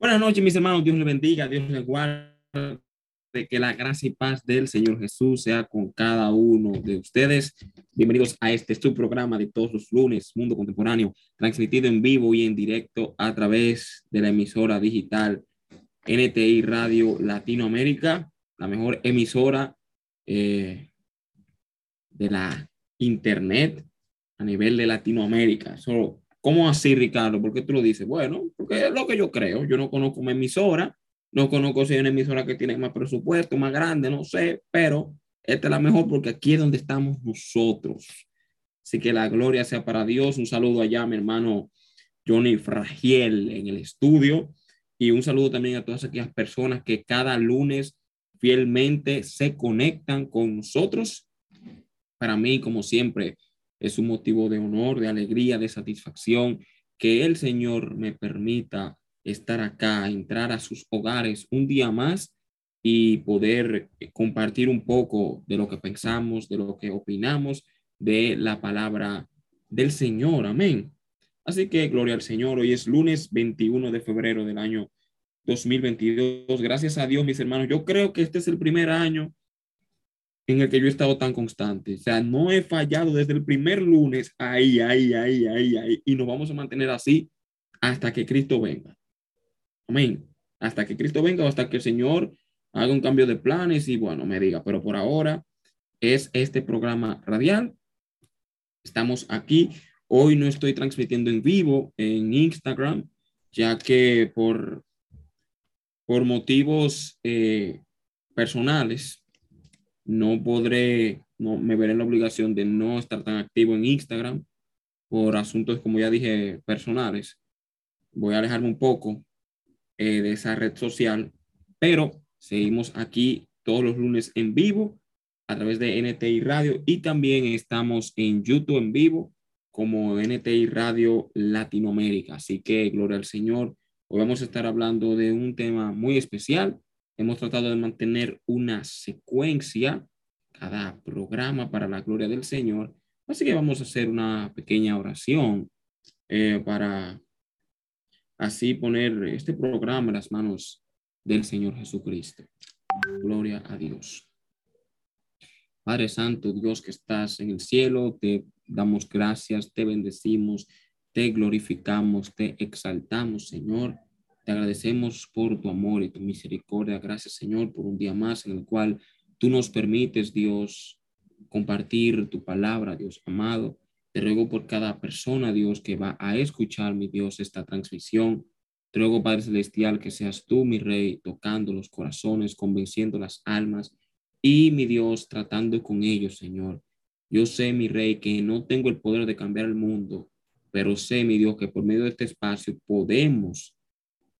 Buenas noches, mis hermanos. Dios les bendiga, Dios les guarde. Que la gracia y paz del Señor Jesús sea con cada uno de ustedes. Bienvenidos a este su programa de todos los lunes, Mundo Contemporáneo, transmitido en vivo y en directo a través de la emisora digital NTI Radio Latinoamérica, la mejor emisora eh, de la Internet a nivel de Latinoamérica. Solo ¿Cómo así, Ricardo? ¿Por qué tú lo dices? Bueno, porque es lo que yo creo. Yo no conozco una emisora, no conozco si hay una emisora que tiene más presupuesto, más grande, no sé, pero esta es la mejor porque aquí es donde estamos nosotros. Así que la gloria sea para Dios. Un saludo allá mi hermano Johnny Fragiel en el estudio y un saludo también a todas aquellas personas que cada lunes fielmente se conectan con nosotros. Para mí, como siempre, es un motivo de honor, de alegría, de satisfacción que el Señor me permita estar acá, entrar a sus hogares un día más y poder compartir un poco de lo que pensamos, de lo que opinamos de la palabra del Señor. Amén. Así que gloria al Señor. Hoy es lunes 21 de febrero del año 2022. Gracias a Dios, mis hermanos. Yo creo que este es el primer año en el que yo he estado tan constante. O sea, no he fallado desde el primer lunes, ahí, ahí, ahí, ahí, ahí. Y nos vamos a mantener así hasta que Cristo venga. Amén. Hasta que Cristo venga o hasta que el Señor haga un cambio de planes y bueno, me diga. Pero por ahora es este programa radial. Estamos aquí. Hoy no estoy transmitiendo en vivo en Instagram, ya que por, por motivos eh, personales no podré, no, me veré en la obligación de no estar tan activo en Instagram por asuntos, como ya dije, personales. Voy a alejarme un poco eh, de esa red social, pero seguimos aquí todos los lunes en vivo a través de NTI Radio y también estamos en YouTube en vivo como NTI Radio Latinoamérica. Así que gloria al Señor. Hoy vamos a estar hablando de un tema muy especial Hemos tratado de mantener una secuencia, cada programa para la gloria del Señor. Así que vamos a hacer una pequeña oración eh, para así poner este programa en las manos del Señor Jesucristo. Gloria a Dios. Padre Santo, Dios que estás en el cielo, te damos gracias, te bendecimos, te glorificamos, te exaltamos, Señor. Te agradecemos por tu amor y tu misericordia. Gracias, Señor, por un día más en el cual tú nos permites, Dios, compartir tu palabra, Dios amado. Te ruego por cada persona, Dios, que va a escuchar, mi Dios, esta transmisión. Te ruego, Padre Celestial, que seas tú, mi Rey, tocando los corazones, convenciendo las almas y, mi Dios, tratando con ellos, Señor. Yo sé, mi Rey, que no tengo el poder de cambiar el mundo, pero sé, mi Dios, que por medio de este espacio podemos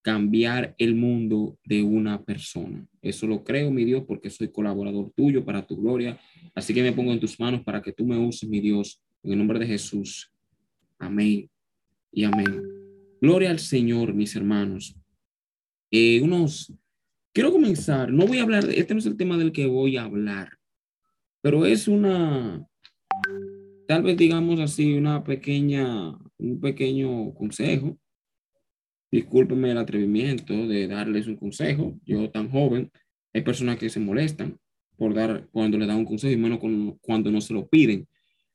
cambiar el mundo de una persona. Eso lo creo, mi Dios, porque soy colaborador tuyo para tu gloria. Así que me pongo en tus manos para que tú me uses, mi Dios, en el nombre de Jesús. Amén y amén. Gloria al Señor, mis hermanos. Eh, unos, quiero comenzar, no voy a hablar, este no es el tema del que voy a hablar, pero es una, tal vez digamos así, una pequeña, un pequeño consejo Discúlpeme el atrevimiento de darles un consejo. Yo tan joven, hay personas que se molestan por dar cuando le dan un consejo y menos cuando no se lo piden.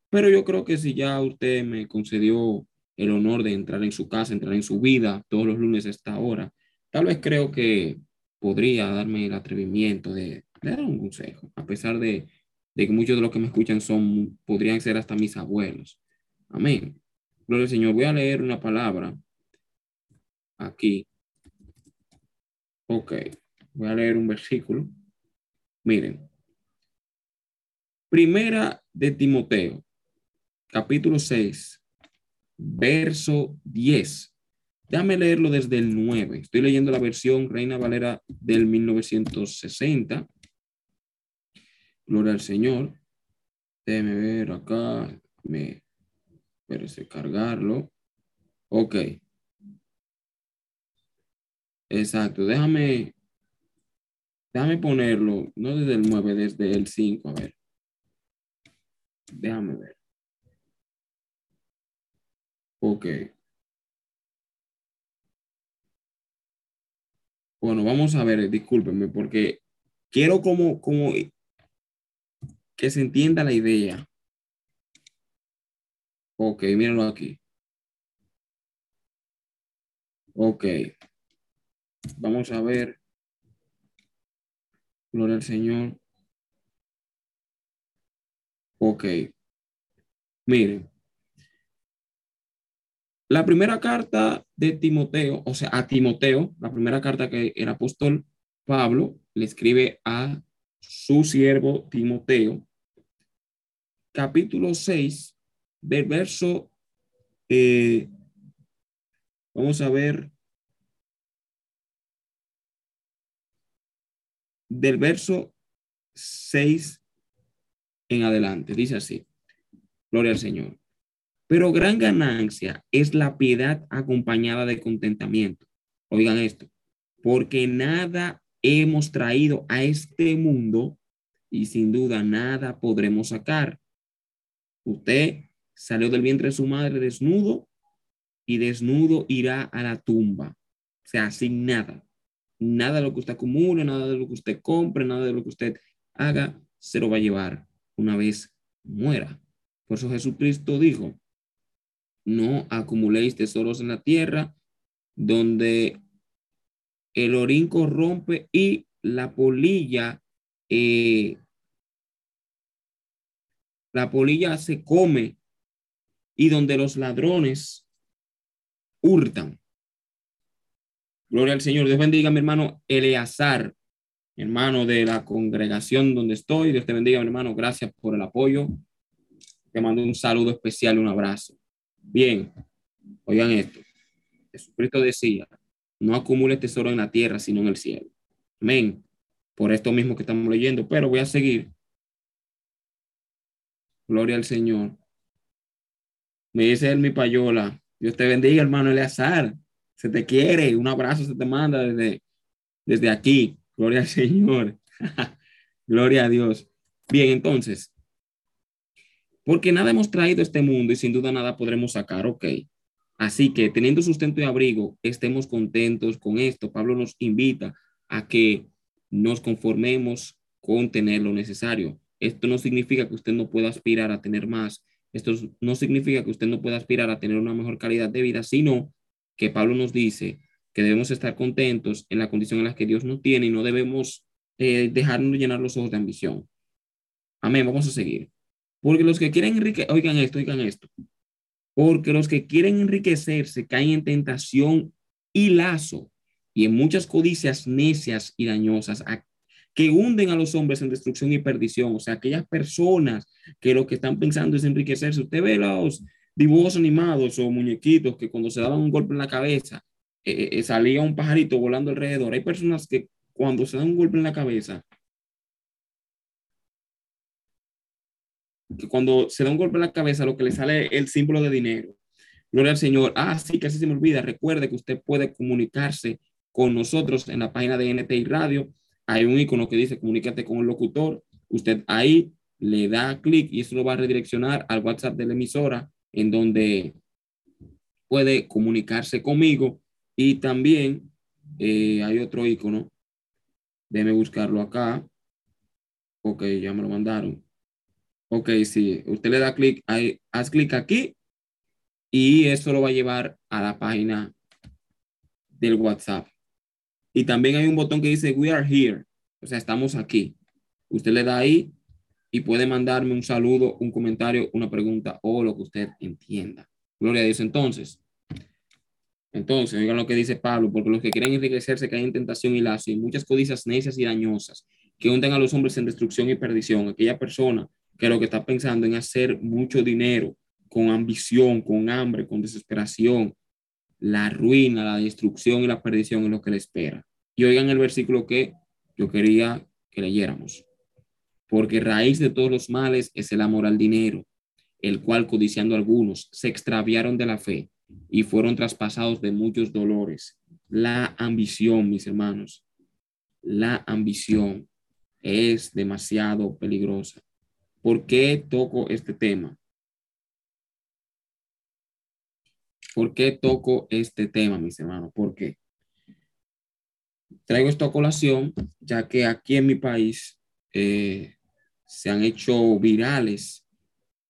Pero yo creo que si ya usted me concedió el honor de entrar en su casa, entrar en su vida todos los lunes a esta hora, tal vez creo que podría darme el atrevimiento de, dar un consejo, a pesar de, que muchos de los que me escuchan son, podrían ser hasta mis abuelos. Amén. Gloria al Señor. Voy a leer una palabra aquí. Ok, voy a leer un versículo. Miren. Primera de Timoteo, capítulo 6, verso 10. Déjame leerlo desde el 9. Estoy leyendo la versión Reina Valera del 1960. Gloria al Señor. Déjeme ver acá. Me parece cargarlo. Ok. Exacto, déjame, déjame ponerlo, no desde el 9, desde el 5, a ver. Déjame ver. Ok. Bueno, vamos a ver, discúlpenme, porque quiero como, como que se entienda la idea. Ok, mírenlo aquí. Ok. Vamos a ver. Gloria al Señor. Ok. Miren. La primera carta de Timoteo, o sea, a Timoteo, la primera carta que el apóstol Pablo le escribe a su siervo Timoteo, capítulo 6, del verso, eh, vamos a ver, del verso 6 en adelante. Dice así, gloria al Señor. Pero gran ganancia es la piedad acompañada de contentamiento. Oigan esto, porque nada hemos traído a este mundo y sin duda nada podremos sacar. Usted salió del vientre de su madre desnudo y desnudo irá a la tumba. O sea, sin nada. Nada de lo que usted acumule, nada de lo que usted compre, nada de lo que usted haga, se lo va a llevar una vez muera. Por eso Jesucristo dijo, no acumuléis tesoros en la tierra, donde el orín corrompe y la polilla, eh, la polilla se come y donde los ladrones hurtan. Gloria al Señor. Dios bendiga a mi hermano Eleazar, hermano de la congregación donde estoy. Dios te bendiga, mi hermano. Gracias por el apoyo. Te mando un saludo especial, un abrazo. Bien, oigan esto. Jesucristo decía, no acumule tesoro en la tierra, sino en el cielo. Amén. Por esto mismo que estamos leyendo, pero voy a seguir. Gloria al Señor. Me dice él mi payola. Dios te bendiga, hermano Eleazar. Se te quiere. Un abrazo se te manda desde, desde aquí. Gloria al Señor. Gloria a Dios. Bien, entonces, porque nada hemos traído a este mundo y sin duda nada podremos sacar, ok. Así que teniendo sustento y abrigo, estemos contentos con esto. Pablo nos invita a que nos conformemos con tener lo necesario. Esto no significa que usted no pueda aspirar a tener más. Esto no significa que usted no pueda aspirar a tener una mejor calidad de vida, sino que Pablo nos dice que debemos estar contentos en la condición en la que Dios nos tiene y no debemos eh, dejarnos llenar los ojos de ambición. Amén, vamos a seguir. Porque los que quieren enriquecer, oigan esto, oigan esto. Porque los que quieren enriquecerse caen en tentación y lazo y en muchas codicias necias y dañosas que hunden a los hombres en destrucción y perdición. O sea, aquellas personas que lo que están pensando es enriquecerse. Usted ve los dibujos animados o muñequitos que cuando se daban un golpe en la cabeza, eh, eh, salía un pajarito volando alrededor. Hay personas que cuando se dan un golpe en la cabeza, que cuando se da un golpe en la cabeza, lo que le sale el símbolo de dinero. Gloria al Señor. Ah, sí, casi se me olvida. Recuerde que usted puede comunicarse con nosotros en la página de NTI Radio. Hay un icono que dice comunícate con el locutor. Usted ahí le da clic y eso lo va a redireccionar al WhatsApp de la emisora en donde puede comunicarse conmigo. Y también eh, hay otro icono. Déjeme buscarlo acá. Ok, ya me lo mandaron. Ok, sí, usted le da clic, haz clic aquí y eso lo va a llevar a la página del WhatsApp. Y también hay un botón que dice We are here, o sea, estamos aquí. Usted le da ahí y puede mandarme un saludo, un comentario, una pregunta o lo que usted entienda. Gloria a Dios. Entonces, entonces, oigan lo que dice Pablo, porque los que quieren enriquecerse caen en tentación y lazo y muchas codicias necias y dañosas que hunden a los hombres en destrucción y perdición. Aquella persona que lo que está pensando en hacer mucho dinero con ambición, con hambre, con desesperación, la ruina, la destrucción y la perdición es lo que le espera. Y oigan el versículo que yo quería que leyéramos. Porque raíz de todos los males es el amor al dinero, el cual codiciando algunos se extraviaron de la fe y fueron traspasados de muchos dolores. La ambición, mis hermanos, la ambición es demasiado peligrosa. ¿Por qué toco este tema? ¿Por qué toco este tema, mis hermanos? ¿Por qué? traigo esto a colación, ya que aquí en mi país eh, se han hecho virales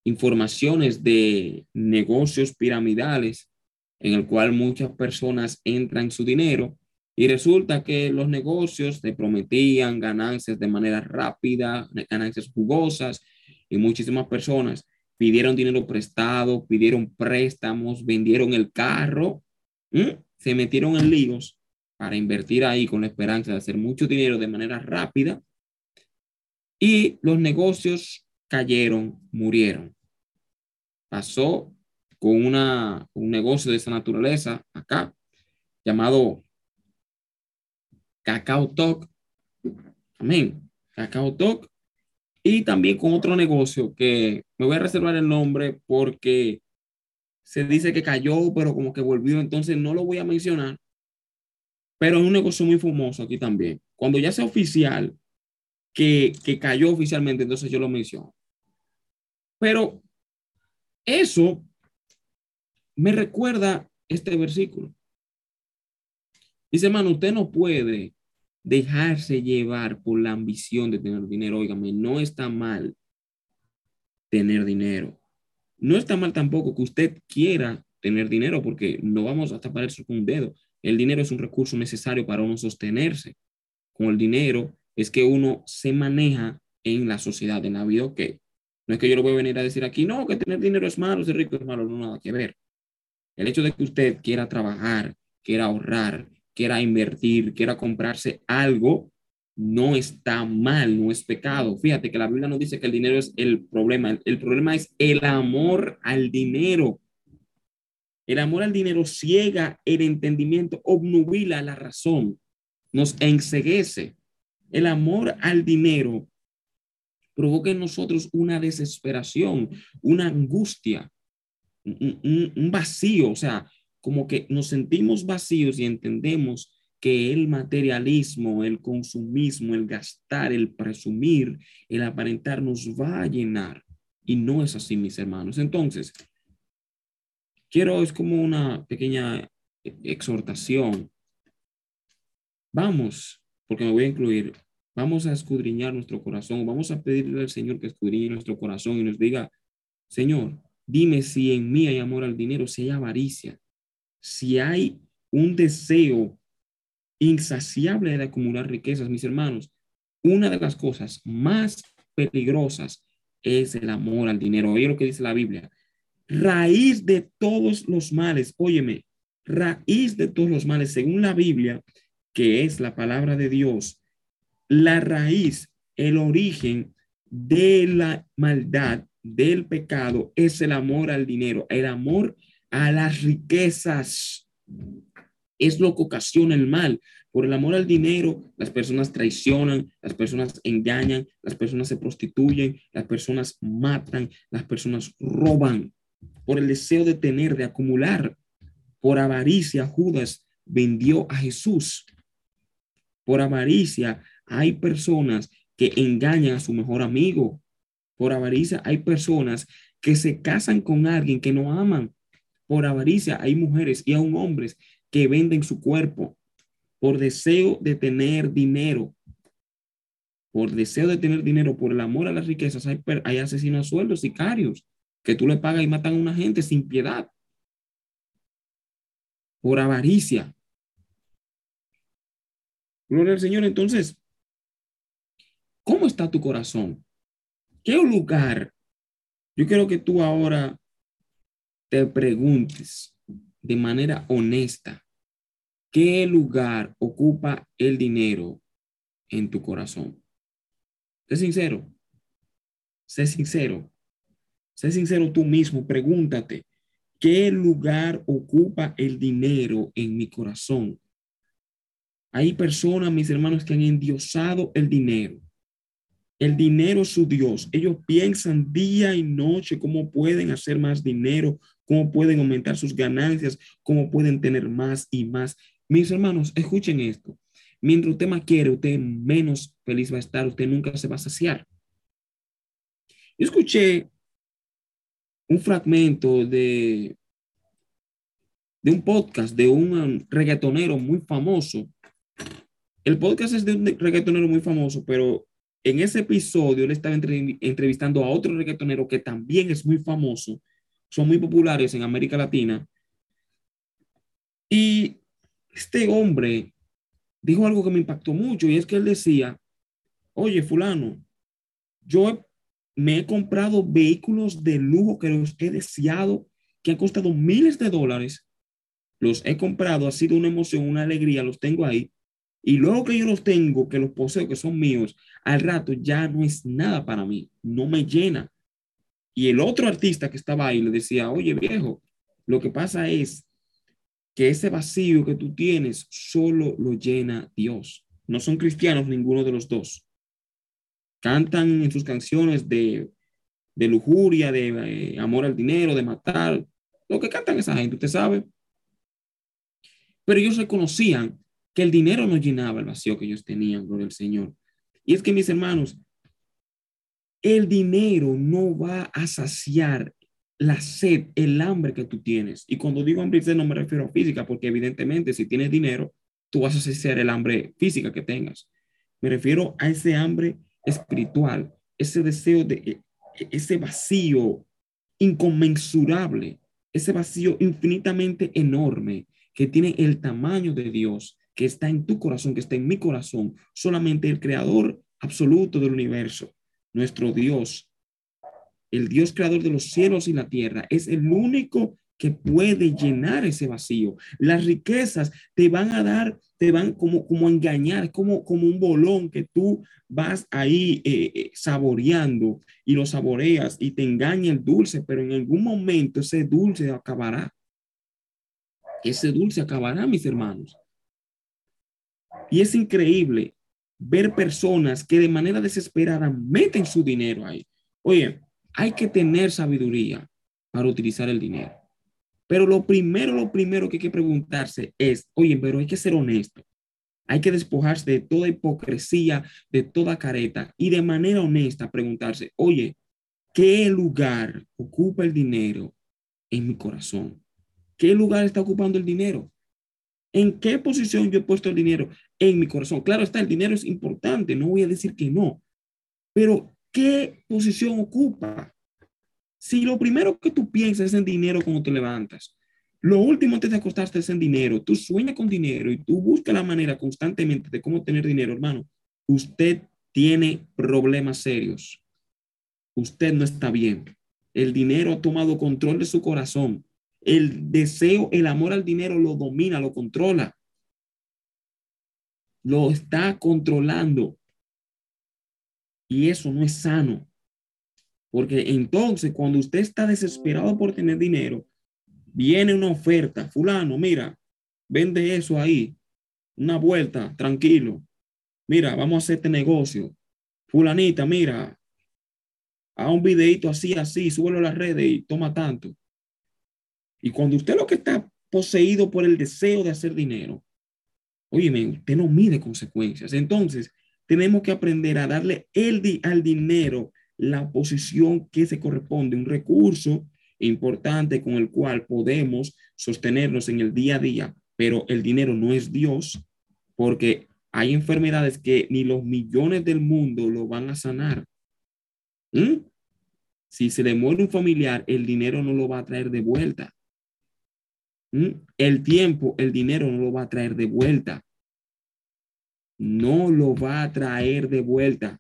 informaciones de negocios piramidales en el cual muchas personas entran su dinero y resulta que los negocios te prometían ganancias de manera rápida, ganancias jugosas y muchísimas personas pidieron dinero prestado, pidieron préstamos, vendieron el carro, se metieron en líos para invertir ahí con la esperanza de hacer mucho dinero de manera rápida y los negocios cayeron, murieron. Pasó con una, un negocio de esa naturaleza acá, llamado Cacao Talk. Amén. Cacao Talk. Y también con otro negocio que me voy a reservar el nombre porque se dice que cayó, pero como que volvió, entonces no lo voy a mencionar. Pero es un negocio muy famoso aquí también. Cuando ya sea oficial, que, cayó oficialmente, entonces yo lo menciono. Pero eso me recuerda este versículo. Dice, hermano, usted no puede dejarse llevar por la ambición de tener dinero. Óigame, no está mal tener dinero. No está mal tampoco que usted quiera tener dinero, porque no vamos a tapar eso con un dedo. El dinero es un recurso necesario para uno sostenerse. Con el dinero es que uno se maneja en la sociedad, en la vida, ok. No es que yo lo voy a venir a decir aquí, no, que tener dinero es malo, ser rico es malo, no nada que ver. El hecho de que usted quiera trabajar, quiera ahorrar, quiera invertir, quiera comprarse algo, no está mal, no es pecado. Fíjate que la Biblia no dice que el dinero es el problema, el problema es el amor al dinero. El amor al dinero ciega el entendimiento, obnubila la razón, nos enseguece. El amor al dinero provoca en nosotros una desesperación, una angustia, un, vacío, o sea, como que nos sentimos vacíos y entendemos que el materialismo, el consumismo, el gastar, el presumir, el aparentar nos va a llenar. Y no es así, mis hermanos. Entonces, quiero, es como una pequeña exhortación. Vamos, porque me voy a incluir, vamos a escudriñar nuestro corazón, vamos a pedirle al Señor que escudriñe nuestro corazón y nos diga, Señor, dime si en mí hay amor al dinero, si hay avaricia, si hay un deseo insaciable de acumular riquezas, mis hermanos. Una de las cosas más peligrosas es el amor al dinero. Oye lo que dice la Biblia. Raíz de todos los males, óyeme, raíz de todos los males, según la Biblia, que es la palabra de Dios, la raíz, el origen de la maldad, del pecado, es el amor al dinero, el amor a las riquezas. Es lo que ocasiona el mal. Por el amor al dinero, las personas traicionan, las personas engañan, las personas se prostituyen, las personas matan, las personas roban. Por el deseo de tener, de acumular. Por avaricia, Judas vendió a Jesús. Por avaricia, hay personas que engañan a su mejor amigo. Por avaricia, hay personas que se casan con alguien que no aman. Por avaricia, hay mujeres y aún hombres que venden su cuerpo por deseo de tener dinero. Por deseo de tener dinero, por el amor a las riquezas, hay, asesinos sueldos, sicarios, que tú le pagas y matan a una gente sin piedad. Por avaricia. Gloria al Señor. Entonces, ¿cómo está tu corazón? ¿Qué lugar? Yo quiero que tú ahora te preguntes de manera honesta, ¿qué lugar ocupa el dinero en tu corazón? Sé sincero, sé sincero, sé sincero tú mismo, pregúntate, ¿qué lugar ocupa el dinero en mi corazón? Hay personas, mis hermanos, que han endiosado el dinero. El dinero es su Dios. Ellos piensan día y noche cómo pueden hacer más dinero, cómo pueden aumentar sus ganancias, cómo pueden tener más y más. Mis hermanos, escuchen esto. Mientras usted más quiere, usted menos feliz va a estar, usted nunca se va a saciar. Yo escuché un fragmento de, de un podcast de un reggaetonero muy famoso El podcast es de un reggaetonero muy famoso, pero en ese episodio él estaba entrevistando a otro reggaetonero que también es muy famoso, son muy populares en América Latina. Y este hombre dijo algo que me impactó mucho y es que él decía, oye, fulano, yo me he comprado vehículos de lujo que los he deseado, que han costado miles de dólares. Los he comprado, ha sido una emoción, una alegría, los tengo ahí. Y luego que yo los tengo, que los poseo, que son míos, al rato ya no es nada para mí, no me llena. Y el otro artista que estaba ahí le decía, oye viejo, lo que pasa es que ese vacío que tú tienes solo lo llena Dios. No son cristianos ninguno de los dos. Cantan en sus canciones de, de lujuria, de eh, amor al dinero, de matar, lo que cantan esa gente, usted sabe. Pero ellos reconocían que el dinero no llenaba el vacío que ellos tenían, gloria al Señor. Y es que mis hermanos, el dinero no va a saciar la sed, el hambre que tú tienes. Y cuando digo hambre, no me refiero a física, porque evidentemente si tienes dinero, tú vas a saciar el hambre física que tengas. Me refiero a ese hambre espiritual, ese deseo de e, e, ese vacío inconmensurable, ese vacío infinitamente enorme que tiene el tamaño de Dios, que está en tu corazón, que está en mi corazón, solamente el creador absoluto del universo, nuestro Dios, el Dios creador de los cielos y la tierra, es el único que puede llenar ese vacío. Las riquezas te van a dar, te van como, como a engañar, como, como un bolón que tú vas ahí eh, eh, saboreando y lo saboreas y te engaña el dulce, pero en algún momento ese dulce acabará. Ese dulce acabará, mis hermanos. Y es increíble ver personas que de manera desesperada meten su dinero ahí. Oye, hay que tener sabiduría para utilizar el dinero. Pero lo primero, lo primero que hay que preguntarse es, oye, pero hay que ser honesto. Hay que despojarse de toda hipocresía, de toda careta y de manera honesta preguntarse, oye, ¿qué lugar ocupa el dinero en mi corazón? ¿Qué lugar está ocupando el dinero? ¿En qué posición yo he puesto el dinero en mi corazón? Claro está, el dinero es importante, no voy a decir que no, pero ¿qué posición ocupa? Si lo primero que tú piensas es en dinero cuando te levantas, lo último antes de acostarte es en dinero, tú sueñas con dinero y tú buscas la manera constantemente de cómo tener dinero, hermano, usted tiene problemas serios. Usted no está bien. El dinero ha tomado control de su corazón. El deseo, el amor al dinero lo domina, lo controla. Lo está controlando. Y eso no es sano. Porque entonces cuando usted está desesperado por tener dinero, viene una oferta. Fulano, mira, vende eso ahí. Una vuelta, tranquilo. Mira, vamos a hacer este negocio. Fulanita, mira, a un videito así, así, súbelo a las redes y toma tanto. Y cuando usted lo que está poseído por el deseo de hacer dinero, oye, usted no mide consecuencias. Entonces, tenemos que aprender a darle el al dinero la posición que se corresponde, un recurso importante con el cual podemos sostenernos en el día a día, pero el dinero no es Dios, porque hay enfermedades que ni los millones del mundo lo van a sanar. ¿Mm? Si se le muere un familiar, el dinero no lo va a traer de vuelta. ¿Mm? El tiempo, el dinero no lo va a traer de vuelta. No lo va a traer de vuelta.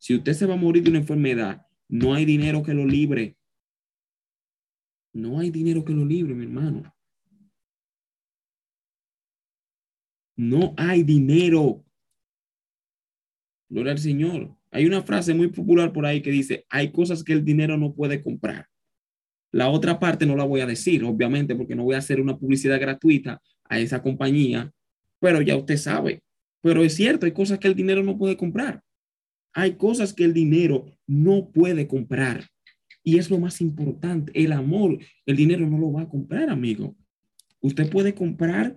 Si usted se va a morir de una enfermedad, no hay dinero que lo libre. No hay dinero que lo libre, mi hermano. No hay dinero. Gloria al Señor. Hay una frase muy popular por ahí que dice, hay cosas que el dinero no puede comprar. La otra parte no la voy a decir, obviamente, porque no voy a hacer una publicidad gratuita a esa compañía, pero ya usted sabe. Pero es cierto, hay cosas que el dinero no puede comprar. Hay cosas que el dinero no puede comprar. Y es lo más importante, el amor, el dinero no lo va a comprar, amigo. Usted puede comprar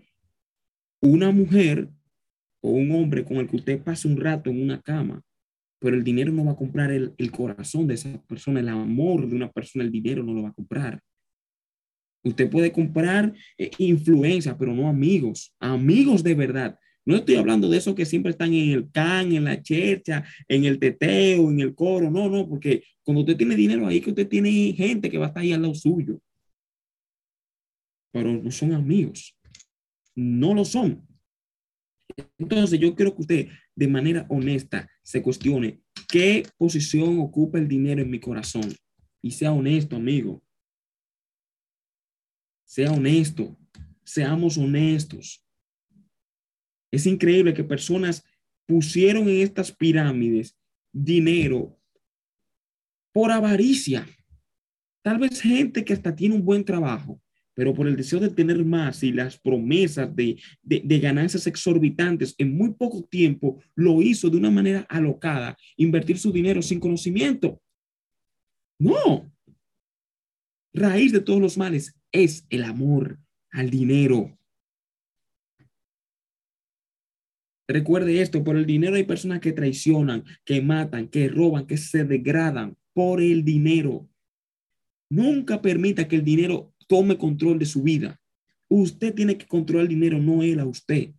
una mujer o un hombre con el que usted pase un rato en una cama, pero el dinero no va a comprar el, corazón de esa persona, el amor de una persona, el dinero no lo va a comprar. Usted puede comprar eh, influencia, pero no amigos, amigos de verdad. No estoy hablando de esos que siempre están en el can, en la chercha, en el teteo, en el coro. No, no, porque cuando usted tiene dinero ahí, que usted tiene gente que va a estar ahí al lado suyo. Pero no son amigos. No lo son. Entonces yo quiero que usted de manera honesta se cuestione qué posición ocupa el dinero en mi corazón. Y sea honesto, amigo. Sea honesto. Seamos honestos. Es increíble que personas pusieron en estas pirámides dinero por avaricia. Tal vez gente que hasta tiene un buen trabajo, pero por el deseo de tener más y las promesas de, de, ganancias exorbitantes en muy poco tiempo, lo hizo de una manera alocada, invertir su dinero sin conocimiento. No. Raíz de todos los males es el amor al dinero. Recuerde esto, por el dinero hay personas que traicionan, que matan, que roban, que se degradan por el dinero. Nunca permita que el dinero tome control de su vida. Usted tiene que controlar el dinero, no él a usted.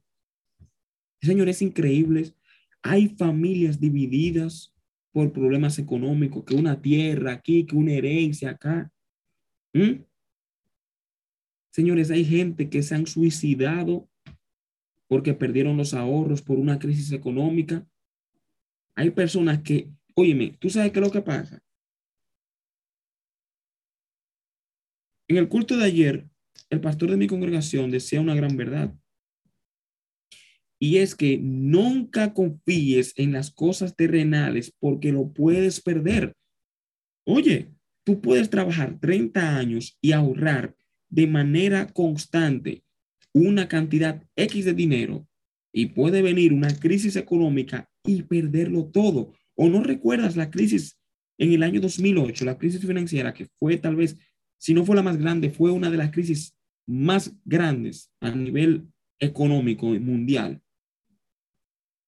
Señores, increíbles. Hay familias divididas por problemas económicos, que una tierra aquí, que una herencia acá. ¿Mm? Señores, hay gente que se han suicidado porque perdieron los ahorros por una crisis económica. Hay personas que, óyeme, ¿tú sabes qué es lo que pasa? En el culto de ayer, el pastor de mi congregación decía una gran verdad. Y es que nunca confíes en las cosas terrenales porque lo puedes perder. Oye, tú puedes trabajar 30 años y ahorrar de manera constante una cantidad X de dinero y puede venir una crisis económica y perderlo todo. ¿O no recuerdas la crisis en el año 2008, la crisis financiera que fue tal vez, si no fue la más grande, fue una de las crisis más grandes a nivel económico mundial?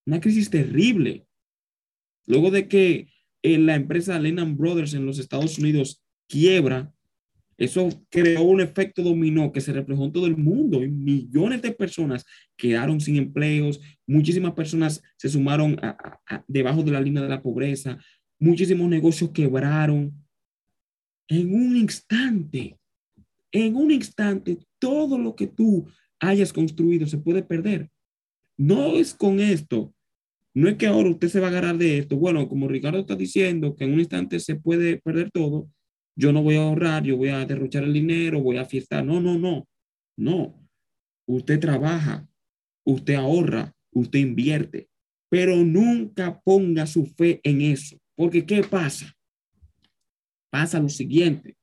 Una crisis terrible. Luego de que eh, la empresa Lehman Brothers en los Estados Unidos quiebra, eso creó un efecto dominó que se reflejó en todo el mundo y millones de personas quedaron sin empleos, muchísimas personas se sumaron debajo de la línea de la pobreza, muchísimos negocios quebraron. En un instante, en un instante, todo lo que tú hayas construido se puede perder. No es con esto, no es que ahora usted se va a agarrar de esto. Bueno, como Ricardo está diciendo que en un instante se puede perder todo, yo no voy a ahorrar, yo voy a derrochar el dinero, voy a fiestar. No, no, no, no. Usted trabaja, usted ahorra, usted invierte, pero nunca ponga su fe en eso, porque ¿qué pasa? Pasa lo siguiente,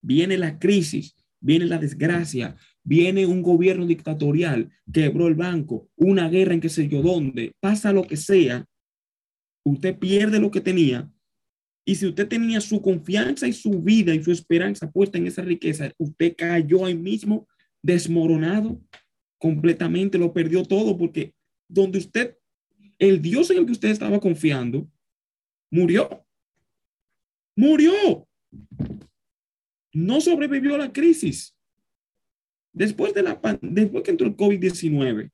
viene la crisis, viene la desgracia, viene un gobierno dictatorial, quebró el banco, una guerra en qué sé yo dónde, pasa lo que sea, usted pierde lo que tenía y si usted tenía su confianza y su vida y su esperanza puesta en esa riqueza, usted cayó ahí mismo desmoronado completamente, lo perdió todo porque donde usted, el Dios en el que usted estaba confiando, murió. Murió. No sobrevivió a la crisis. Después de la después que entró el COVID-19,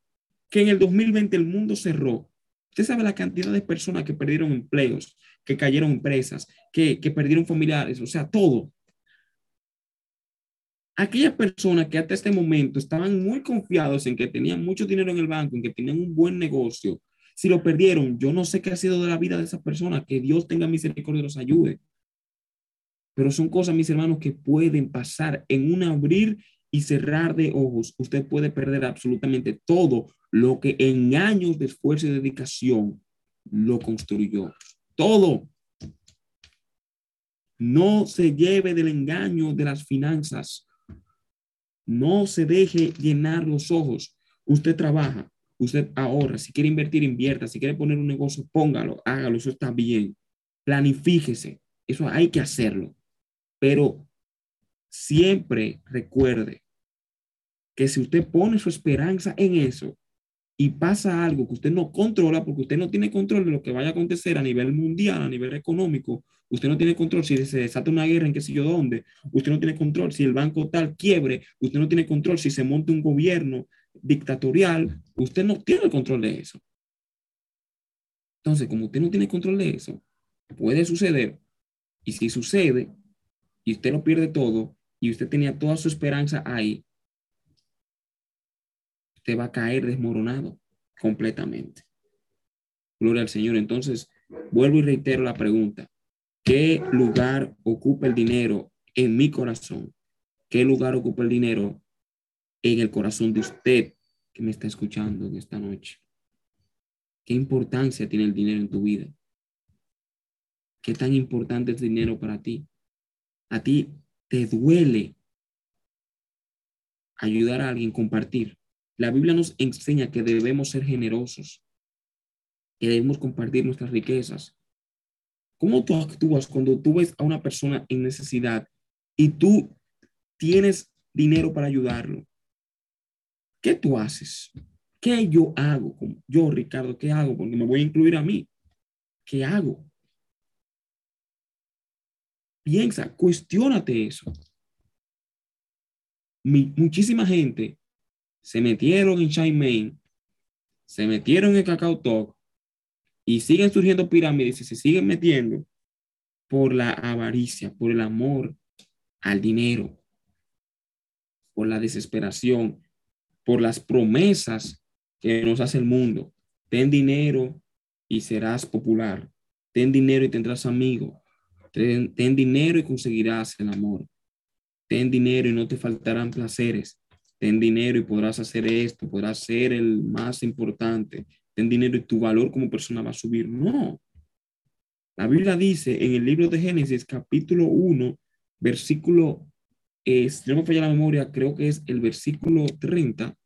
que en el 2020 el mundo cerró, Usted sabe la cantidad de personas que perdieron empleos, que cayeron empresas, que, que perdieron familiares, o sea, todo. Aquellas personas que hasta este momento estaban muy confiados en que tenían mucho dinero en el banco, en que tenían un buen negocio, si lo perdieron, yo no sé qué ha sido de la vida de esas personas, que Dios tenga misericordia y los ayude. Pero son cosas, mis hermanos, que pueden pasar en un abrir y cerrar de ojos. Usted puede perder absolutamente todo lo que en años de esfuerzo y dedicación lo construyó. Todo. No se lleve del engaño de las finanzas. No se deje llenar los ojos. Usted trabaja, usted ahorra. Si quiere invertir, invierta. Si quiere poner un negocio, póngalo, hágalo. Eso está bien. Planifíjese. Eso hay que hacerlo. Pero siempre recuerde que si usted pone su esperanza en eso, y pasa algo que usted no controla, porque usted no tiene control de lo que vaya a acontecer a nivel mundial, a nivel económico, usted no tiene control si se desata una guerra en qué sé yo dónde, usted no tiene control si el banco tal quiebre, usted no tiene control si se monta un gobierno dictatorial, usted no tiene el control de eso. Entonces, como usted no tiene control de eso, puede suceder, y si sucede, y usted lo pierde todo, y usted tenía toda su esperanza ahí, usted va a caer desmoronado completamente. Gloria al Señor. Entonces, vuelvo y reitero la pregunta. ¿Qué lugar ocupa el dinero en mi corazón? ¿Qué lugar ocupa el dinero en el corazón de usted que me está escuchando en esta noche? ¿Qué importancia tiene el dinero en tu vida? ¿Qué tan importante es el dinero para ti? A ti te duele ayudar a alguien, compartir. La Biblia nos enseña que debemos ser generosos, que debemos compartir nuestras riquezas. ¿Cómo tú actúas cuando tú ves a una persona en necesidad y tú tienes dinero para ayudarlo? ¿Qué tú haces? ¿Qué yo hago? Yo, Ricardo, ¿qué hago? Porque me voy a incluir a mí. ¿Qué hago? Piensa, cuestionate eso. muchísima gente se metieron en Shine se metieron en Cacao Talk y siguen surgiendo pirámides y se siguen metiendo por la avaricia, por el amor al dinero, por la desesperación, por las promesas que nos hace el mundo. Ten dinero y serás popular. Ten dinero y tendrás amigos. Ten, dinero y conseguirás el amor. Ten dinero y no te faltarán placeres. Ten dinero y podrás hacer esto, podrás ser el más importante. Ten dinero y tu valor como persona va a subir. No. La Biblia dice en el libro de Génesis, capítulo 1, versículo, eh, si no me falla la memoria, creo que es el versículo 30.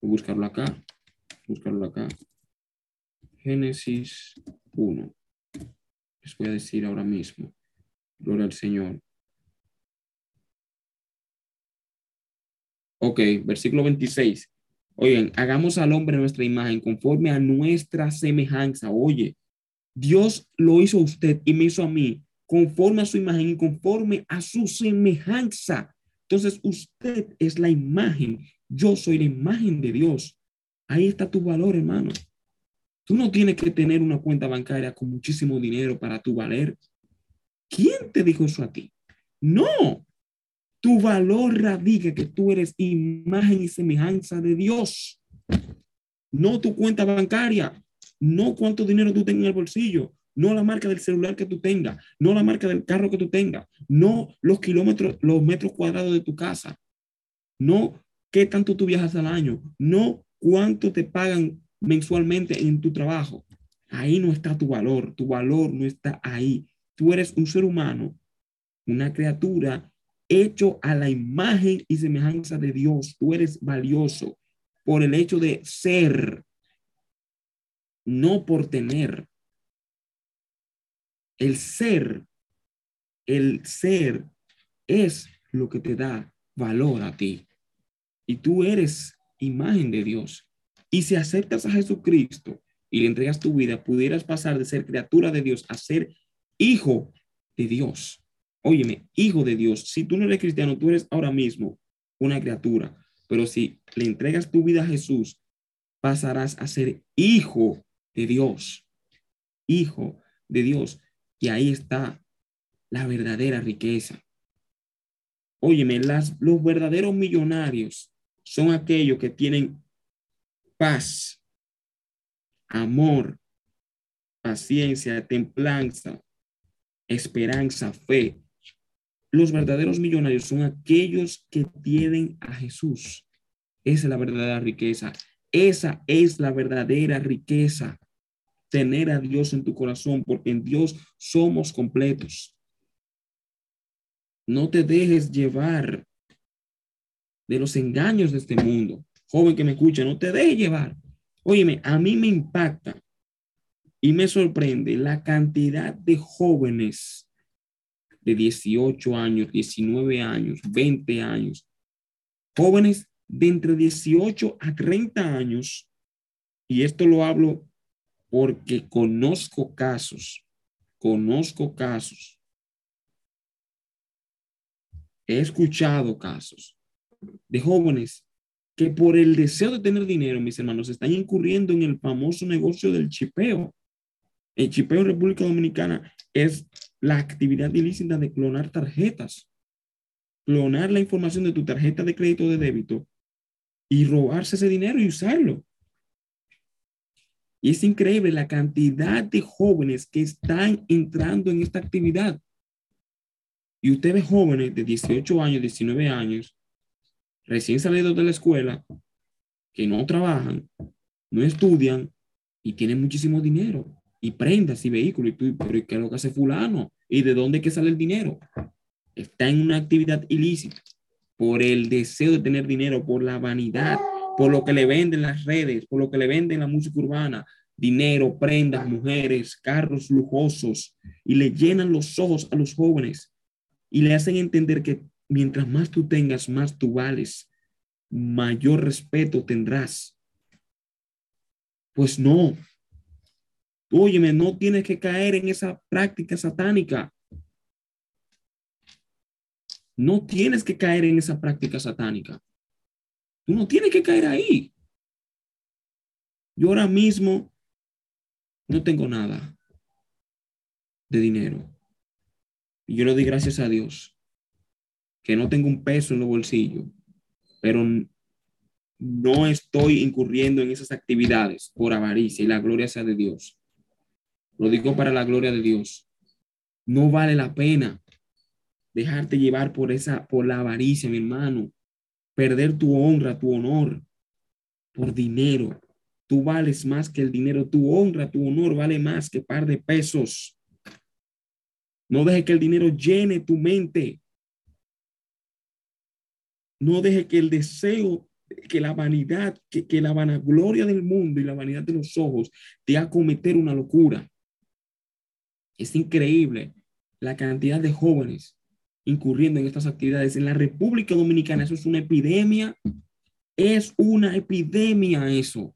Voy a buscarlo acá. Buscarlo acá. Génesis 1. Les voy a decir ahora mismo. Gloria al Señor. Ok, versículo 26. Oigan, hagamos al hombre nuestra imagen conforme a nuestra semejanza. Oye, Dios lo hizo a usted y me hizo a mí conforme a su imagen y conforme a su semejanza. Entonces, usted es la imagen. Yo soy la imagen de Dios. Ahí está tu valor, hermano. Tú no tienes que tener una cuenta bancaria con muchísimo dinero para tu valer. ¿Quién te dijo eso a ti? No, tu valor radica que tú eres imagen y semejanza de Dios. No tu cuenta bancaria, no cuánto dinero tú tengas en el bolsillo, no la marca del celular que tú tengas, no la marca del carro que tú tengas, no los kilómetros, los metros cuadrados de tu casa, no qué tanto tú viajas al año, no cuánto te pagan mensualmente en tu trabajo. Ahí no está tu valor, tu valor no está ahí. Tú eres un ser humano, una criatura hecho a la imagen y semejanza de Dios. Tú eres valioso por el hecho de ser, no por tener. El ser, el ser es lo que te da valor a ti. Y tú eres imagen de Dios. Y si aceptas a Jesucristo y le entregas tu vida, pudieras pasar de ser criatura de Dios a ser hijo de Dios. Óyeme, hijo de Dios, si tú no eres cristiano, tú eres ahora mismo una criatura, pero si le entregas tu vida a Jesús, pasarás a ser hijo de Dios, hijo de Dios. Y ahí está la verdadera riqueza. Óyeme, las, los verdaderos millonarios son aquellos que tienen paz, amor, paciencia, templanza, esperanza, fe. Los verdaderos millonarios son aquellos que tienen a Jesús. Esa es la verdadera riqueza. Esa es la verdadera riqueza. Tener a Dios en tu corazón, porque en Dios somos completos. No te dejes llevar de los engaños de este mundo. Joven que me escucha, no te dejes llevar. Óyeme, a mí me impacta y me sorprende la cantidad de jóvenes de 18 años, 19 años, 20 años, jóvenes de entre 18 a 30 años, y esto lo hablo porque conozco casos, conozco casos, he escuchado casos de jóvenes que por el deseo de tener dinero, mis hermanos, están incurriendo en el famoso negocio del chipeo. El chipeo en República Dominicana es la actividad ilícita de clonar tarjetas, clonar la información de tu tarjeta de crédito o de débito y robarse ese dinero y usarlo. Y es increíble la cantidad de jóvenes que están entrando en esta actividad. Y ustedes jóvenes de 18 años, 19 años, recién salidos de la escuela, que no trabajan, no estudian y tienen muchísimo dinero y prendas y vehículos. Y tú, pero ¿qué es lo que hace fulano? ¿Y de dónde que sale el dinero? Está en una actividad ilícita por el deseo de tener dinero, por la vanidad, por lo que le venden las redes, por lo que le venden la música urbana, dinero, prendas, mujeres, carros lujosos, y le llenan los ojos a los jóvenes y le hacen entender que mientras más tú tengas, más tú vales, mayor respeto tendrás. Pues no. Óyeme, no tienes que caer en esa práctica satánica. No tienes que caer en esa práctica satánica. Tú no tienes que caer ahí. Yo ahora mismo no tengo nada de dinero. Y yo le doy gracias a Dios que no tengo un peso en los bolsillos, pero no estoy incurriendo en esas actividades por avaricia y la gloria sea de Dios. Lo digo para la gloria de Dios. No vale la pena dejarte llevar por esa, por la avaricia, mi hermano. Perder tu honra, tu honor por dinero. Tú vales más que el dinero. Tu honra, tu honor vale más que par de pesos. No deje que el dinero llene tu mente. No deje que el deseo, que la vanidad, que, la vanagloria del mundo y la vanidad de los ojos te haga cometer una locura. Es increíble la cantidad de jóvenes incurriendo en estas actividades. En la República Dominicana eso es una epidemia. Es una epidemia eso.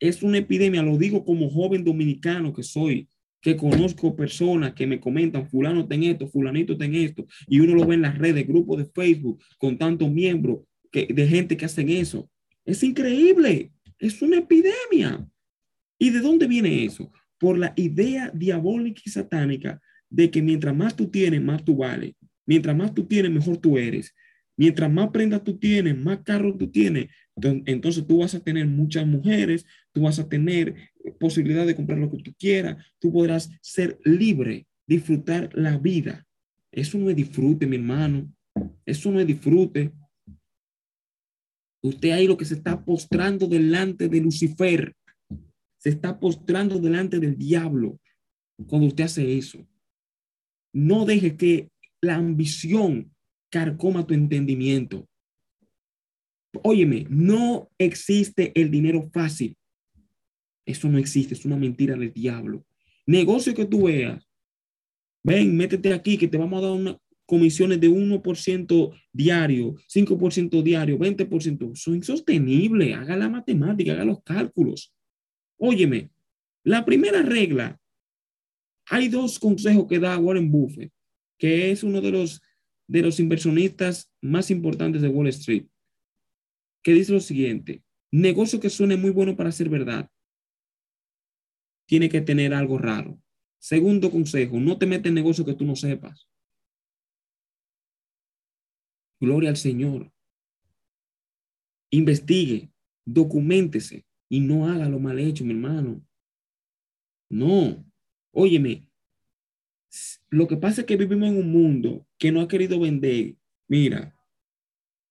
Es una epidemia, lo digo como joven dominicano que soy que conozco personas que me comentan, fulano ten esto, fulanito ten esto, y uno lo ve en las redes, grupos de Facebook, con tantos miembros que, de gente que hacen eso. Es increíble, es una epidemia. ¿Y de dónde viene eso? Por la idea diabólica y satánica de que mientras más tú tienes, más tú vales. Mientras más tú tienes, mejor tú eres. Mientras más prendas tú tienes, más carros tú tienes, entonces tú vas a tener muchas mujeres, tú vas a tener posibilidad de comprar lo que tú quieras, tú podrás ser libre, disfrutar la vida. Eso no es disfrute, mi hermano. Eso no es disfrute. Usted ahí lo que se está postrando delante de Lucifer, se está postrando delante del diablo cuando usted hace eso. No deje que la ambición carcoma tu entendimiento. Óyeme, no existe el dinero fácil. Eso no existe, es una mentira del diablo. Negocio que tú veas, ven, métete aquí que te vamos a dar unas comisiones de 1% diario, 5% diario, 20%. Son insostenibles. Haga la matemática, haga los cálculos. Óyeme, la primera regla, hay dos consejos que da Warren Buffett, que es uno de los, de los inversionistas más importantes de Wall Street que dice lo siguiente, negocio que suene muy bueno para ser verdad, tiene que tener algo raro. Segundo consejo, no te metes en negocio que tú no sepas. Gloria al Señor. Investigue, documentese y no haga lo mal hecho, mi hermano. No, óyeme, lo que pasa es que vivimos en un mundo que no ha querido vender. Mira,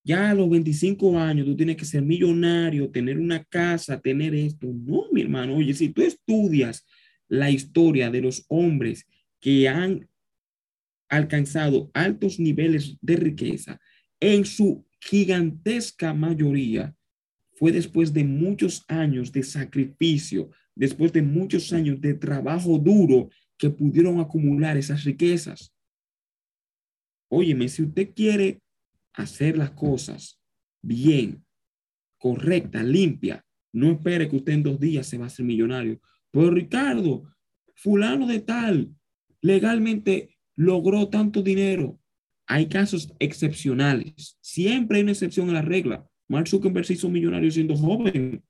ya a los 25 años tú tienes que ser millonario, tener una casa, tener esto. No, mi hermano, oye, si tú estudias la historia de los hombres que han alcanzado altos niveles de riqueza, en su gigantesca mayoría fue después de muchos años de sacrificio, después de muchos años de trabajo duro pudieron acumular esas riquezas. Óyeme, si usted quiere hacer las cosas bien, correcta, limpia. No espere que usted en dos días se va a hacer millonario. Pero Ricardo, fulano de tal, legalmente logró tanto dinero. Hay casos excepcionales. Siempre hay una excepción a la regla. Mark Zuckerberg se hizo millonario siendo joven.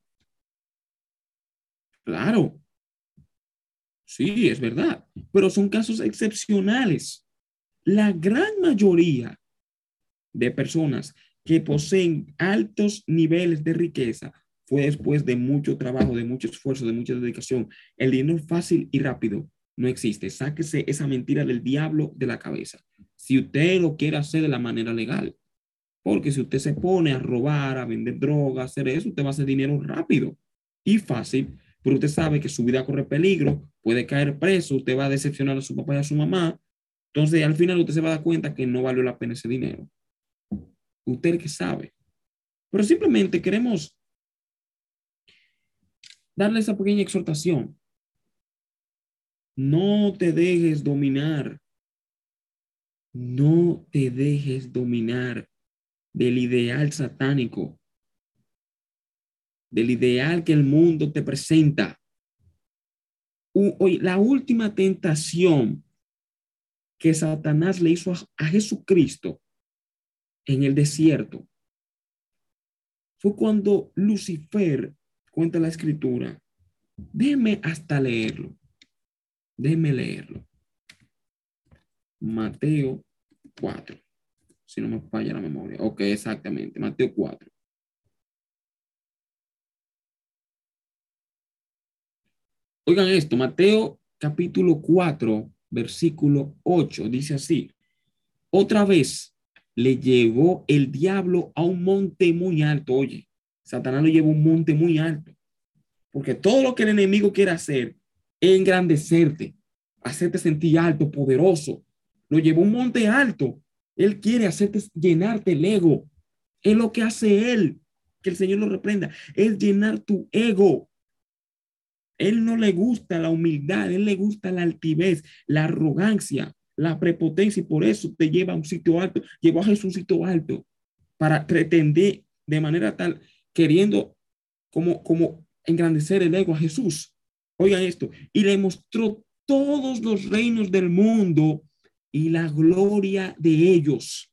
Claro. Sí, es verdad. Pero son casos excepcionales. La gran mayoría de personas que poseen altos niveles de riqueza fue después de mucho trabajo, de mucho esfuerzo, de mucha dedicación. El dinero fácil y rápido no existe. Sáquese esa mentira del diablo de la cabeza. Si usted lo quiere hacer de la manera legal, porque si usted se pone a robar, a vender drogas, hacer eso, usted va a hacer dinero rápido y fácil, pero usted sabe que su vida corre peligro, puede caer preso, usted va a decepcionar a su papá y a su mamá. Entonces, al final usted se va a dar cuenta que no valió la pena ese dinero. Usted que sabe. Pero simplemente queremos darle esa pequeña exhortación. No te dejes dominar. No te dejes dominar del ideal satánico, del ideal que el mundo te presenta. La última tentación que Satanás le hizo a Jesucristo en el desierto fue cuando Lucifer, cuenta la escritura, déjeme hasta leerlo, déjeme leerlo. Mateo 4, si no me falla la memoria. Ok, exactamente, Mateo 4. Oigan esto, Mateo capítulo 4, versículo 8, dice así. Otra vez le llevó el diablo a un monte muy alto. Oye, Satanás lo llevó a un monte muy alto. Porque todo lo que el enemigo quiere hacer es engrandecerte, hacerte sentir alto, poderoso, lo llevó a un monte alto. Él quiere hacerte llenarte el ego. Es lo que hace él. Que el Señor lo reprenda. Es llenar tu ego. Él no le gusta la humildad, él le gusta la altivez, la arrogancia, la prepotencia y por eso te lleva a un sitio alto. Llevó a Jesús un sitio alto para pretender de manera tal, queriendo como, como engrandecer el ego a Jesús. Oigan esto. Y le mostró todos los reinos del mundo y la gloria de ellos.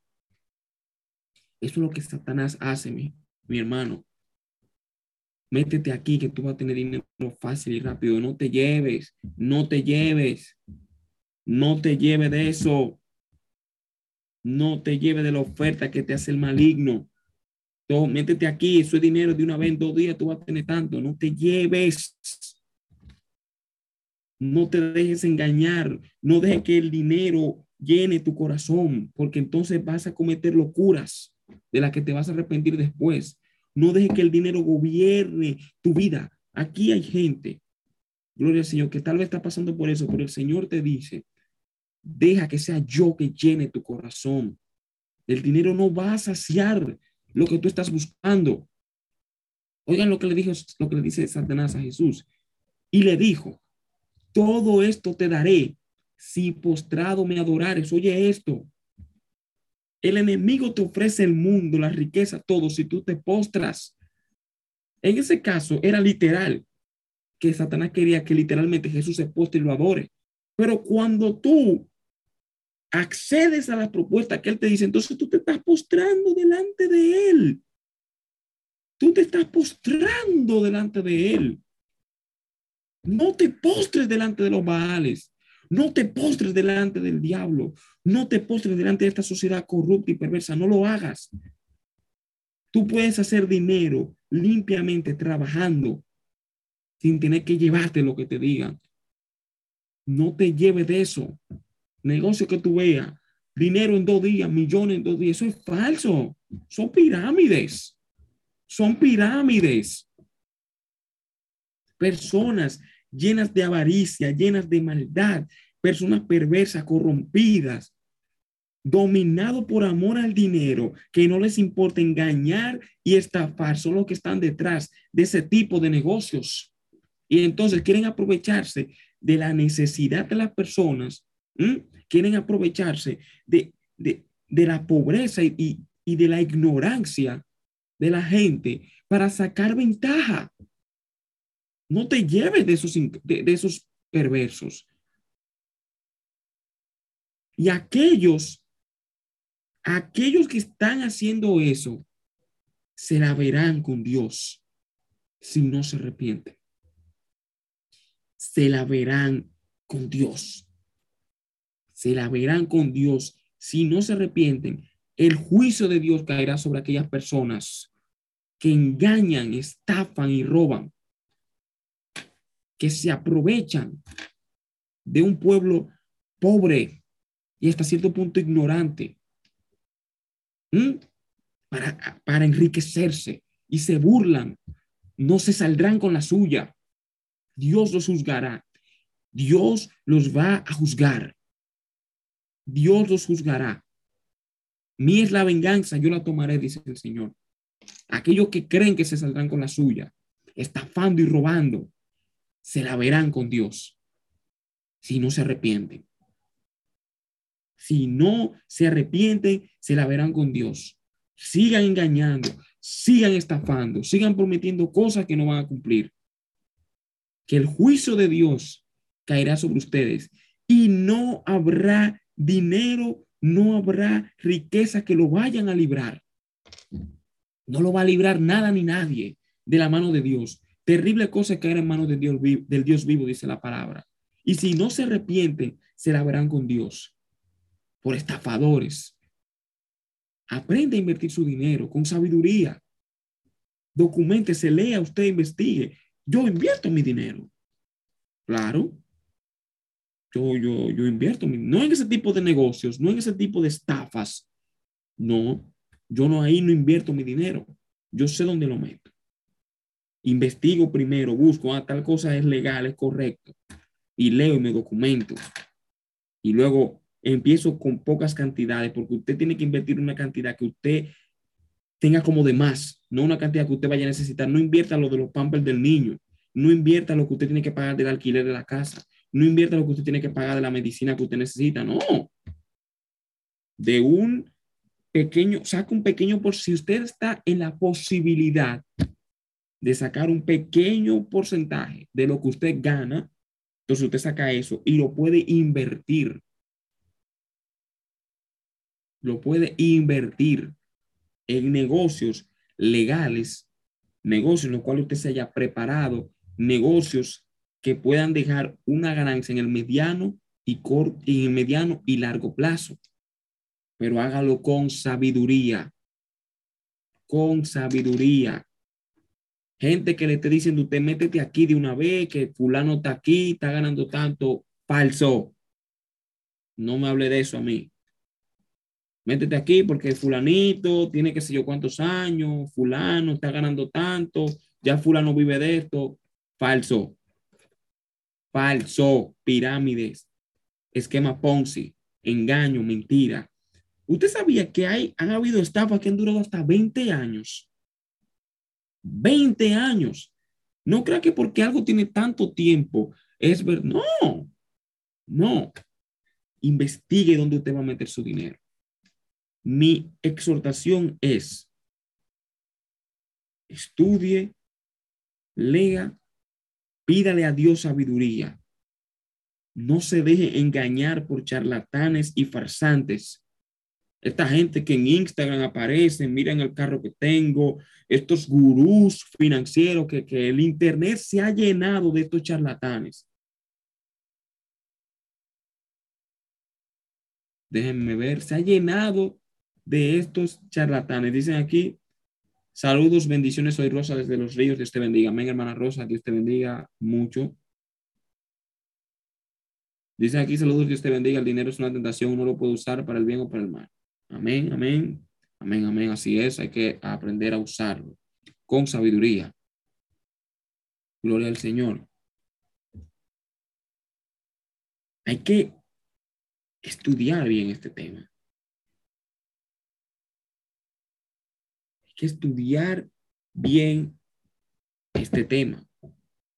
Eso es lo que Satanás hace, mi, mi hermano. Métete aquí que tú vas a tener dinero fácil y rápido. No te lleves, no te lleves, no te lleves de eso. No te lleves de la oferta que te hace el maligno. Entonces, métete aquí, eso es dinero de una vez en dos días, tú vas a tener tanto. No te lleves. No te dejes engañar. No dejes que el dinero llene tu corazón, porque entonces vas a cometer locuras de las que te vas a arrepentir después. No deje que el dinero gobierne tu vida. Aquí hay gente, gloria al Señor, que tal vez está pasando por eso, pero el Señor te dice, deja que sea yo que llene tu corazón. El dinero no va a saciar lo que tú estás buscando. Oigan lo que le dijo, lo que le dice Satanás a Jesús. Y le dijo, todo esto te daré si postrado me adorares. Oye esto. El enemigo te ofrece el mundo, la riqueza, todo, si tú te postras. En ese caso era literal que Satanás quería que literalmente Jesús se postre y lo adore. Pero cuando tú accedes a la propuesta que él te dice, entonces tú te estás postrando delante de él. Tú te estás postrando delante de él. No te postres delante de los baales. No te postres delante del diablo. No te postres delante de esta sociedad corrupta y perversa. No lo hagas. Tú puedes hacer dinero limpiamente trabajando sin tener que llevarte lo que te digan. No te lleves de eso. Negocio que tú veas, dinero en dos días, millones en dos días, eso es falso. Son pirámides. Son pirámides. Personas llenas de avaricia, llenas de maldad, personas perversas, corrompidas, dominados por amor al dinero, que no les importa engañar y estafar, son los que están detrás de ese tipo de negocios. Y entonces quieren aprovecharse de la necesidad de las personas, quieren aprovecharse de, la pobreza y, y de la ignorancia de la gente para sacar ventaja. No te lleves de esos, de, esos perversos. Y aquellos Aquellos que están haciendo eso se la verán con Dios si no se arrepienten. Se la verán con Dios. Se la verán con Dios si no se arrepienten. El juicio de Dios caerá sobre aquellas personas que engañan, estafan y roban, que se aprovechan de un pueblo pobre y hasta cierto punto ignorante para, para enriquecerse y se burlan, no se saldrán con la suya. Dios los juzgará. Dios los va a juzgar. Dios los juzgará. Mi es la venganza, yo la tomaré, dice el Señor. Aquellos que creen que se saldrán con la suya, estafando y robando, se la verán con Dios si no se arrepienten. Si no se arrepienten, se la verán con Dios. Sigan engañando, sigan estafando, sigan prometiendo cosas que no van a cumplir. Que el juicio de Dios caerá sobre ustedes y no habrá dinero, no habrá riqueza que lo vayan a librar. No lo va a librar nada ni nadie de la mano de Dios. Terrible cosa caer en manos de Dios, del Dios vivo, dice la palabra. Y si no se arrepienten, se la verán con Dios por estafadores. Aprende a invertir su dinero con sabiduría. Documente, se lea, usted investigue. Yo invierto mi dinero. Claro. Yo, yo, yo invierto, mi, no en ese tipo de negocios, no en ese tipo de estafas. No, yo no ahí no invierto mi dinero. Yo sé dónde lo meto. Investigo primero, busco, ah, tal cosa es legal, es correcto. Y leo y me documento. Y luego empiezo con pocas cantidades, porque usted tiene que invertir una cantidad que usted tenga como de más, no una cantidad que usted vaya a necesitar. No invierta lo de los pampers del niño, no invierta lo que usted tiene que pagar del alquiler de la casa, no invierta lo que usted tiene que pagar de la medicina que usted necesita, no. De un pequeño, saca un pequeño por si usted está en la posibilidad de sacar un pequeño porcentaje de lo que usted gana, entonces usted saca eso y lo puede invertir. Lo puede invertir en negocios legales, negocios en los cuales usted se haya preparado, negocios que puedan dejar una ganancia en el mediano y corto, en el mediano y largo plazo pero hágalo con sabiduría. Con sabiduría. Gente que le esté diciendo, usted métete aquí de una vez, que fulano está aquí, está ganando tanto. Falso. No me hable de eso a mí. Métete aquí porque fulanito tiene que sé yo cuántos años, fulano está ganando tanto, ya fulano vive de esto. Falso. Falso. Pirámides. Esquema Ponzi. Engaño, mentira. ¿Usted sabía que hay, han habido estafas que han durado hasta 20 años? 20 años. No crea que porque algo tiene tanto tiempo es ver, no, no. Investigue dónde usted va a meter su dinero. Mi exhortación es, estudie, lea, pídale a Dios sabiduría. No se deje engañar por charlatanes y farsantes esta gente que en Instagram aparecen, miren el carro que tengo, estos gurús financieros que, que el Internet se ha llenado de estos charlatanes. Déjenme ver, se ha llenado de estos charlatanes. Dicen aquí, saludos, bendiciones, soy Rosa desde los ríos, Dios te bendiga. Amén, hermana Rosa, Dios te bendiga mucho. Dicen aquí, saludos, Dios te bendiga. El dinero es una tentación, uno lo puede usar para el bien o para el mal. Amén, amén, amén, amén. Así es, hay que aprender a usarlo con sabiduría. Gloria al Señor. Hay que estudiar bien este tema. Que estudiar bien este tema.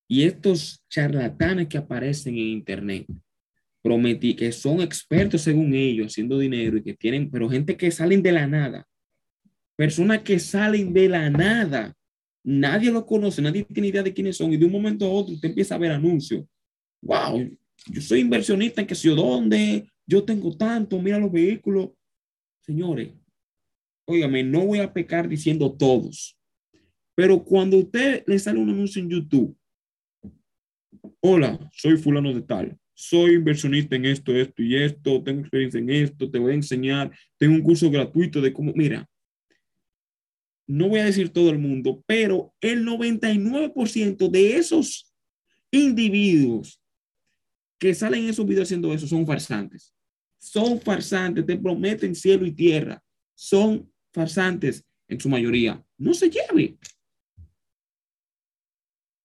Y estos charlatanes que aparecen en Internet, prometí que son expertos según ellos haciendo dinero y que tienen, pero gente que salen de la nada, personas que salen de la nada, nadie lo conoce, nadie tiene idea de quiénes son y de un momento a otro usted empieza a ver anuncios. Wow, yo soy inversionista en que sé yo dónde, yo tengo tanto, mira los vehículos. Señores, óigame, no voy a pecar diciendo todos, pero cuando usted le sale un anuncio en YouTube, hola, soy fulano de tal, soy inversionista en esto, esto y esto, tengo experiencia en esto, te voy a enseñar, tengo un curso gratuito de cómo, mira, no voy a decir todo el mundo, pero el 99% de esos individuos que salen en esos videos haciendo eso son farsantes. Son farsantes, te prometen cielo y tierra. Son farsantes en su mayoría. No se lleve.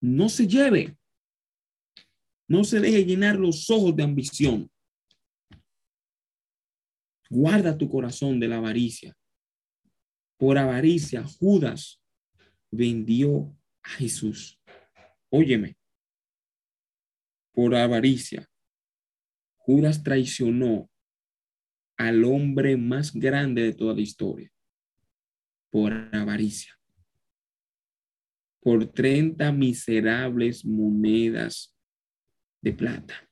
No se lleve. No se deje llenar los ojos de ambición. Guarda tu corazón de la avaricia. Por avaricia, Judas vendió a Jesús. Óyeme. Por avaricia, Judas traicionó al hombre más grande de toda la historia. Por avaricia. Por 30 miserables monedas de plata.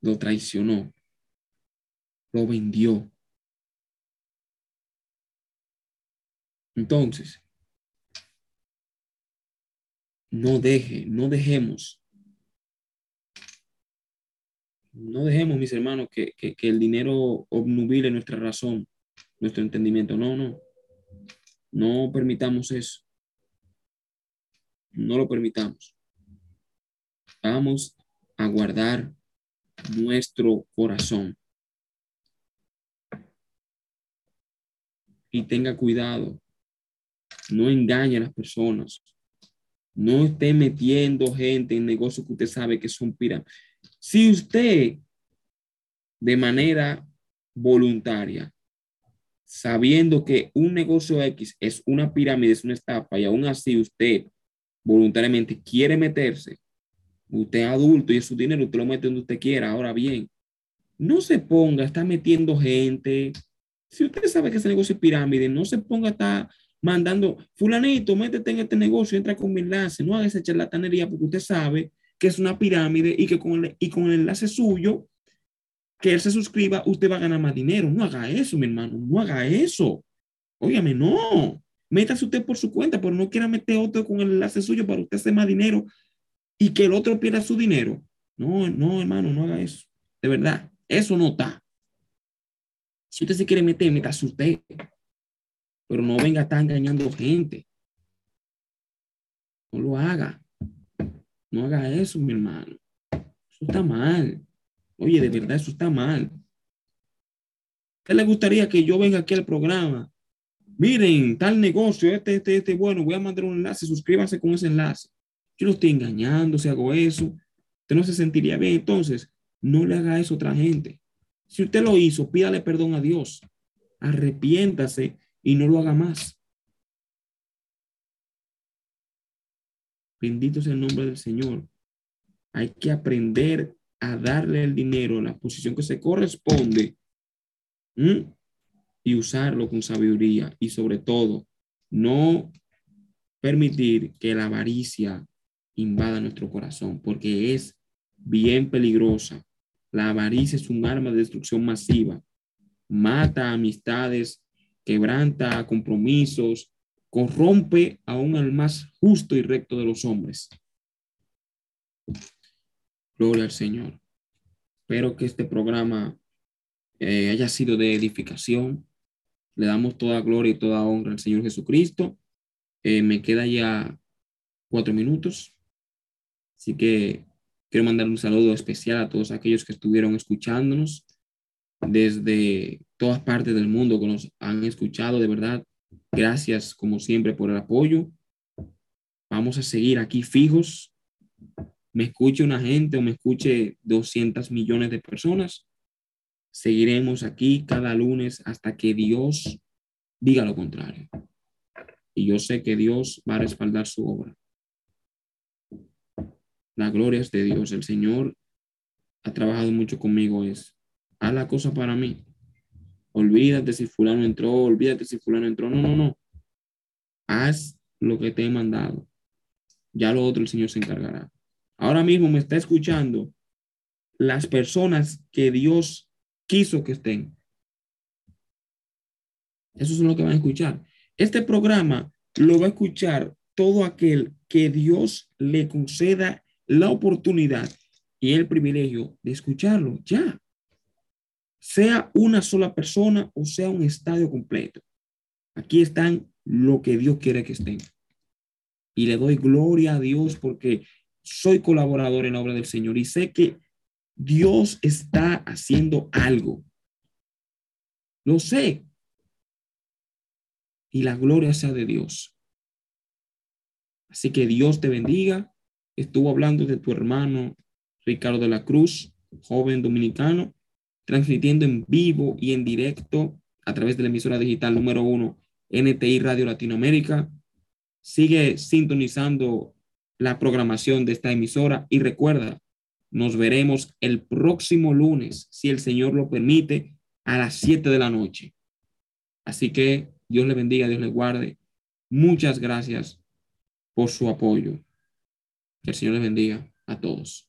Lo traicionó. Lo vendió. Entonces, no deje, no dejemos, no dejemos, mis hermanos, que, que, que el dinero obnubile nuestra razón, nuestro entendimiento. No, no, no permitamos eso. No lo permitamos. Vamos a guardar nuestro corazón. Y tenga cuidado. No engañe a las personas. No esté metiendo gente en negocios que usted sabe que son pirámides. Si usted de manera voluntaria, sabiendo que un negocio X es una pirámide, es una estafa, y aún así usted voluntariamente quiere meterse, usted es adulto y es su dinero, usted lo mete donde usted quiera. Ahora bien, no se ponga, está metiendo gente. Si usted sabe que ese negocio es pirámide, no se ponga, está mandando, fulanito, métete en este negocio, entra con mi enlace, no haga esa charlatanería porque usted sabe que es una pirámide y que con el, y con el enlace suyo, que él se suscriba, usted va a ganar más dinero. No haga eso, mi hermano, no haga eso. Óigame, no. Métase usted por su cuenta, pero no quiera meter otro con el enlace suyo para usted hacer más dinero y que el otro pierda su dinero. No, no, hermano, no haga eso. De verdad, eso no está. Si usted se quiere meter, métase usted. Pero no venga a estar engañando gente. No lo haga. No haga eso, mi hermano. Eso está mal. Oye, de verdad, eso está mal. ¿Qué le gustaría que yo venga aquí al programa miren, tal negocio, este, este, este, bueno, voy a mandar un enlace, suscríbase con ese enlace. Yo lo estoy engañando si hago eso. Usted no se sentiría bien. Entonces, no le haga eso a otra gente. Si usted lo hizo, pídale perdón a Dios. Arrepiéntase y no lo haga más. Bendito sea el nombre del Señor. Hay que aprender a darle el dinero en la posición que se corresponde y usarlo con sabiduría y sobre todo no permitir que la avaricia invada nuestro corazón porque es bien peligrosa. La avaricia es un arma de destrucción masiva. Mata amistades, quebranta compromisos, corrompe aún al más justo y recto de los hombres. Gloria al Señor. Espero que este programa eh, haya sido de edificación, le damos toda gloria y toda honra al Señor Jesucristo. Eh, me queda ya cuatro minutos. Así que quiero mandar un saludo especial a todos aquellos que estuvieron escuchándonos desde todas partes del mundo que nos han escuchado. De verdad, gracias como siempre por el apoyo. Vamos a seguir aquí fijos. Me escuche una gente o me escuche 200 millones de personas Seguiremos aquí cada lunes hasta que Dios diga lo contrario. Y yo sé que Dios va a respaldar su obra. La gloria es de Dios. El Señor ha trabajado mucho conmigo. Es, haz la cosa para mí. Olvídate si fulano entró, olvídate si fulano entró. No, no, no. Haz lo que te he mandado. Ya lo otro el Señor se encargará. Ahora mismo me está escuchando las personas que Dios quiso que estén. Eso es lo que van a escuchar. Este programa lo va a escuchar todo aquel que Dios le conceda la oportunidad y el privilegio de escucharlo ya. Sea una sola persona o sea un estadio completo. Aquí están lo que Dios quiere que estén. Y le doy gloria a Dios porque soy colaborador en la obra del Señor y sé que Dios está haciendo algo. Lo sé. Y la gloria sea de Dios. Así que Dios te bendiga. Estuvo hablando de tu hermano Ricardo de la Cruz, joven dominicano, transmitiendo en vivo y en directo a través de la emisora digital número uno, NTI Radio Latinoamérica. Sigue sintonizando la programación de esta emisora y recuerda, nos veremos el próximo lunes, si el Señor lo permite, a las 7 de la noche. Así que Dios le bendiga, Dios le guarde. Muchas gracias por su apoyo. Que el Señor les bendiga a todos.